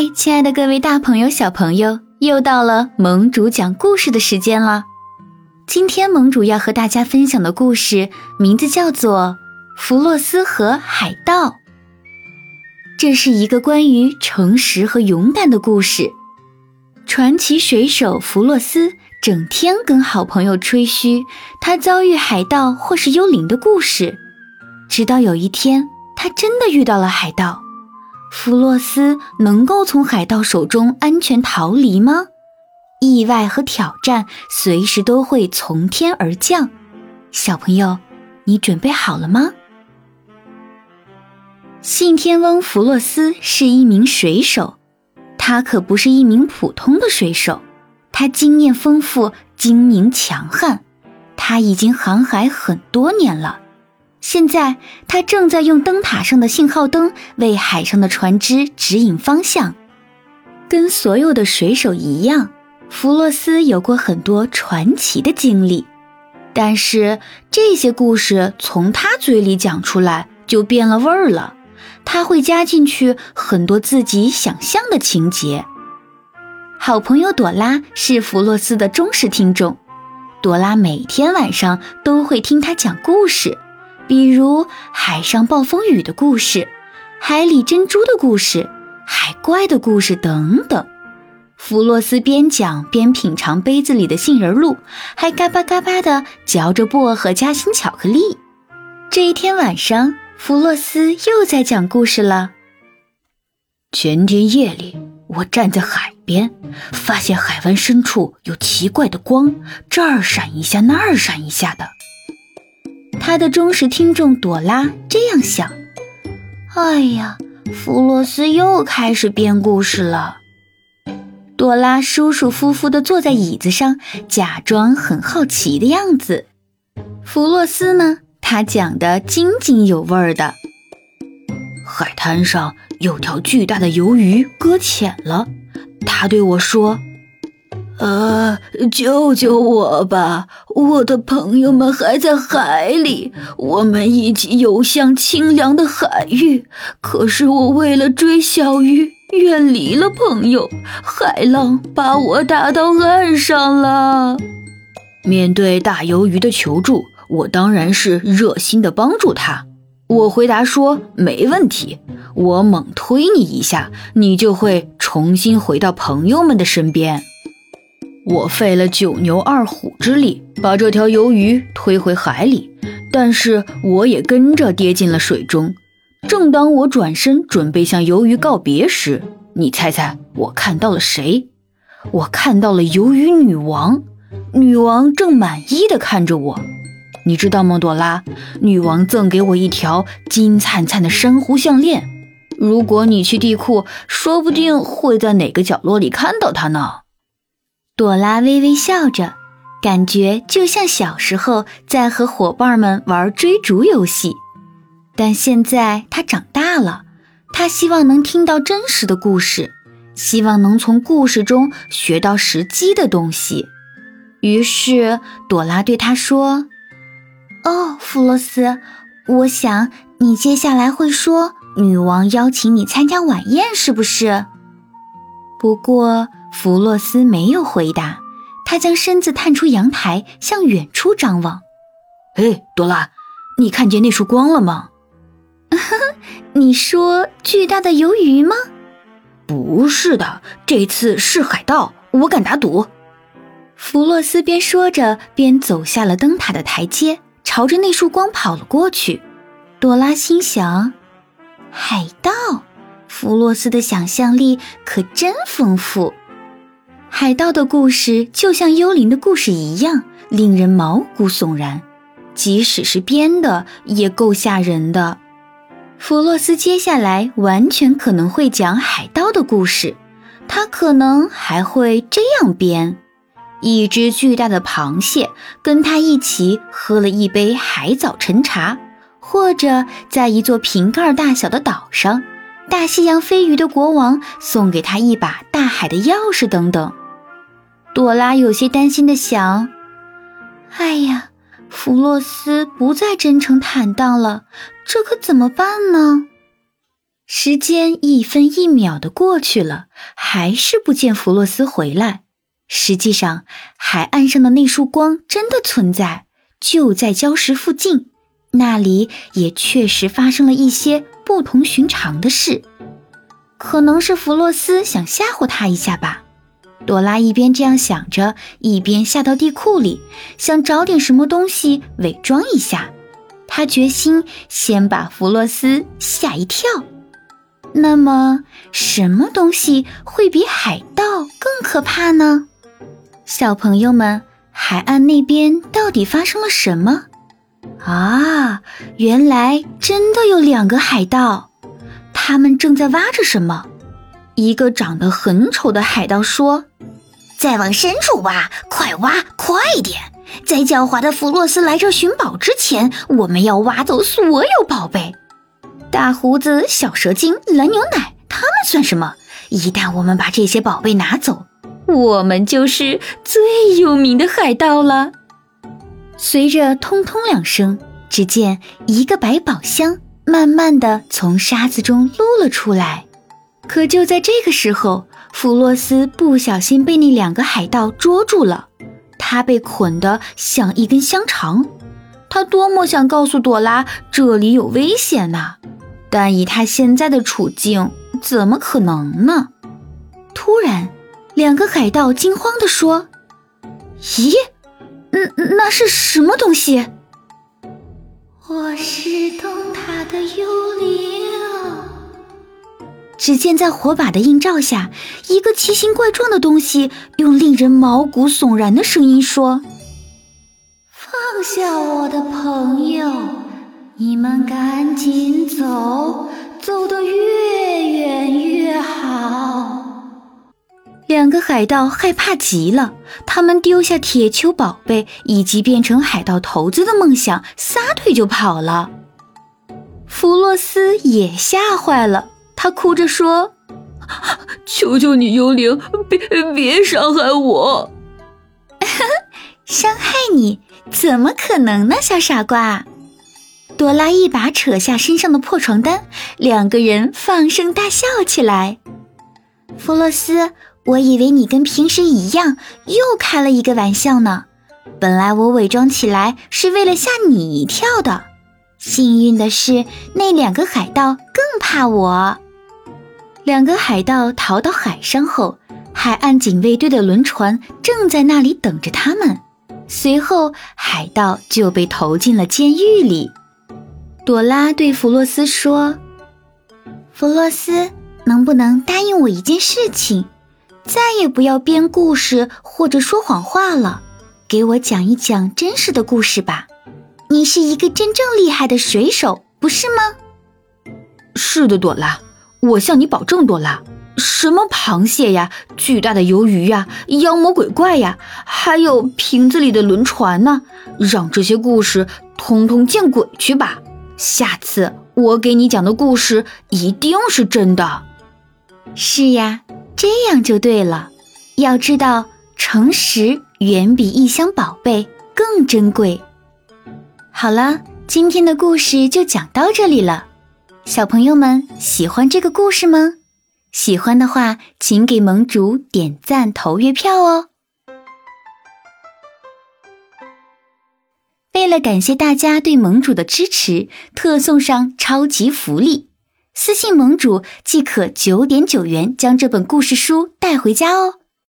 嗨，亲爱的各位大朋友、小朋友，又到了盟主讲故事的时间了。今天盟主要和大家分享的故事名字叫做《弗洛斯和海盗》。这是一个关于诚实和勇敢的故事。传奇水手弗洛斯整天跟好朋友吹嘘他遭遇海盗或是幽灵的故事，直到有一天，他真的遇到了海盗。弗洛斯能够从海盗手中安全逃离吗？意外和挑战随时都会从天而降。小朋友，你准备好了吗？信天翁弗洛斯是一名水手，他可不是一名普通的水手，他经验丰富，精明强悍，他已经航海很多年了。现在，他正在用灯塔上的信号灯为海上的船只指引方向。跟所有的水手一样，弗洛斯有过很多传奇的经历，但是这些故事从他嘴里讲出来就变了味儿了。他会加进去很多自己想象的情节。好朋友朵拉是弗洛斯的忠实听众，朵拉每天晚上都会听他讲故事。比如海上暴风雨的故事、海里珍珠的故事、海怪的故事等等。弗洛斯边讲边品尝杯子里的杏仁露，还嘎巴嘎巴地嚼着薄荷夹心巧克力。这一天晚上，弗洛斯又在讲故事了。前天夜里，我站在海边，发现海湾深处有奇怪的光，这儿闪一下，那儿闪一下的。他的忠实听众朵拉这样想：“哎呀，弗洛斯又开始编故事了。”朵拉舒舒服服地坐在椅子上，假装很好奇的样子。弗洛斯呢，他讲的津津有味的。海滩上有条巨大的鱿鱼搁浅了，他对我说。啊！救救我吧！我的朋友们还在海里，我们一起游向清凉的海域。可是我为了追小鱼，远离了朋友，海浪把我打到岸上了。面对大鱿鱼的求助，我当然是热心的帮助他。我回答说：“没问题，我猛推你一下，你就会重新回到朋友们的身边。”我费了九牛二虎之力把这条鱿鱼推回海里，但是我也跟着跌进了水中。正当我转身准备向鱿鱼告别时，你猜猜我看到了谁？我看到了鱿鱼女王。女王正满意的看着我。你知道吗，朵拉？女王赠给我一条金灿灿的珊瑚项链。如果你去地库，说不定会在哪个角落里看到它呢。朵拉微微笑着，感觉就像小时候在和伙伴们玩追逐游戏。但现在她长大了，她希望能听到真实的故事，希望能从故事中学到实际的东西。于是，朵拉对他说：“哦，弗洛斯，我想你接下来会说女王邀请你参加晚宴，是不是？不过。”弗洛斯没有回答，他将身子探出阳台，向远处张望。哎，朵拉，你看见那束光了吗？你说巨大的鱿鱼吗？不是的，这次是海盗，我敢打赌。弗洛斯边说着边走下了灯塔的台阶，朝着那束光跑了过去。朵拉心想：海盗，弗洛斯的想象力可真丰富。海盗的故事就像幽灵的故事一样，令人毛骨悚然，即使是编的，也够吓人的。弗洛斯接下来完全可能会讲海盗的故事，他可能还会这样编：一只巨大的螃蟹跟他一起喝了一杯海藻陈茶，或者在一座瓶盖大小的岛上，大西洋飞鱼的国王送给他一把大海的钥匙等等。朵拉有些担心的想：“哎呀，弗洛斯不再真诚坦荡了，这可怎么办呢？”时间一分一秒的过去了，还是不见弗洛斯回来。实际上，海岸上的那束光真的存在，就在礁石附近。那里也确实发生了一些不同寻常的事。可能是弗洛斯想吓唬他一下吧。朵拉一边这样想着，一边下到地库里，想找点什么东西伪装一下。他决心先把弗洛斯吓一跳。那么，什么东西会比海盗更可怕呢？小朋友们，海岸那边到底发生了什么？啊，原来真的有两个海盗，他们正在挖着什么。一个长得很丑的海盗说：“再往深处挖，快挖，快点！在狡猾的弗洛斯来这寻宝之前，我们要挖走所有宝贝。”大胡子、小蛇精、蓝牛奶，他们算什么？一旦我们把这些宝贝拿走，我们就是最有名的海盗了。随着“通通”两声，只见一个百宝箱慢慢的从沙子中露了出来。可就在这个时候，弗洛斯不小心被那两个海盗捉住了，他被捆得像一根香肠。他多么想告诉朵拉这里有危险呐！但以他现在的处境，怎么可能呢？突然，两个海盗惊慌地说：“咦，嗯，那是什么东西？”“我是灯塔的幽灵。”只见在火把的映照下，一个奇形怪状的东西用令人毛骨悚然的声音说：“放下我的朋友。”你们赶紧走，走得越远越好。两个海盗害怕极了，他们丢下铁球宝贝以及变成海盗头子的梦想，撒腿就跑了。弗洛斯也吓坏了，他哭着说：“求求你，幽灵，别别伤害我！伤害你？怎么可能呢，小傻瓜！”朵拉一把扯下身上的破床单，两个人放声大笑起来。弗洛斯，我以为你跟平时一样又开了一个玩笑呢。本来我伪装起来是为了吓你一跳的。幸运的是，那两个海盗更怕我。两个海盗逃到海上后，海岸警卫队的轮船正在那里等着他们。随后，海盗就被投进了监狱里。朵拉对弗洛斯说：“弗洛斯，能不能答应我一件事情？再也不要编故事或者说谎话了，给我讲一讲真实的故事吧。你是一个真正厉害的水手，不是吗？”“是的，朵拉，我向你保证，朵拉，什么螃蟹呀，巨大的鱿鱼呀，妖魔鬼怪呀，还有瓶子里的轮船呢，让这些故事通通见鬼去吧！”下次我给你讲的故事一定是真的。是呀，这样就对了。要知道，诚实远比一箱宝贝更珍贵。好了，今天的故事就讲到这里了。小朋友们喜欢这个故事吗？喜欢的话，请给盟主点赞投月票哦。为了感谢大家对盟主的支持，特送上超级福利，私信盟主即可九点九元将这本故事书带回家哦。